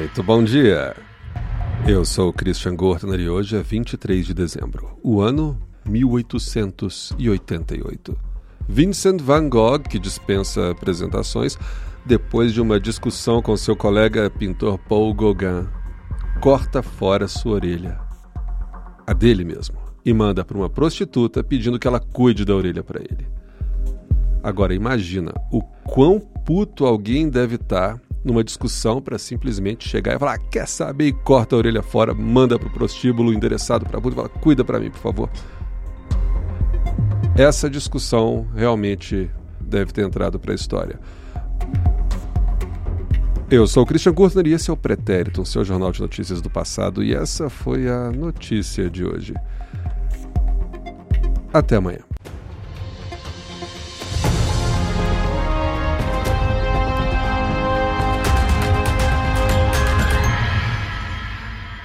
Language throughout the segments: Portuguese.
Muito bom dia. Eu sou Christian Gortner e hoje é 23 de dezembro, o ano 1888. Vincent van Gogh, que dispensa apresentações, depois de uma discussão com seu colega pintor Paul Gauguin, corta fora sua orelha, a dele mesmo, e manda para uma prostituta pedindo que ela cuide da orelha para ele. Agora imagina o quão puto alguém deve estar tá numa discussão para simplesmente chegar e falar: quer saber? E corta a orelha fora, manda pro prostíbulo endereçado para puta e fala: cuida para mim, por favor. Essa discussão realmente deve ter entrado para a história. Eu sou o Christian Kurtner e esse é o Pretérito, o seu jornal de notícias do passado, e essa foi a notícia de hoje. Até amanhã.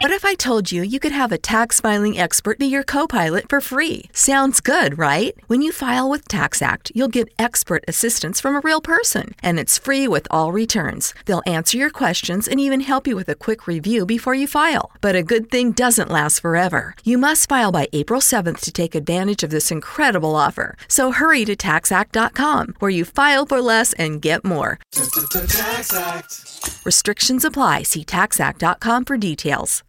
What if I told you you could have a tax filing expert be your co pilot for free? Sounds good, right? When you file with TaxAct, you'll get expert assistance from a real person, and it's free with all returns. They'll answer your questions and even help you with a quick review before you file. But a good thing doesn't last forever. You must file by April 7th to take advantage of this incredible offer. So hurry to taxact.com, where you file for less and get more. Restrictions apply. See taxact.com for details.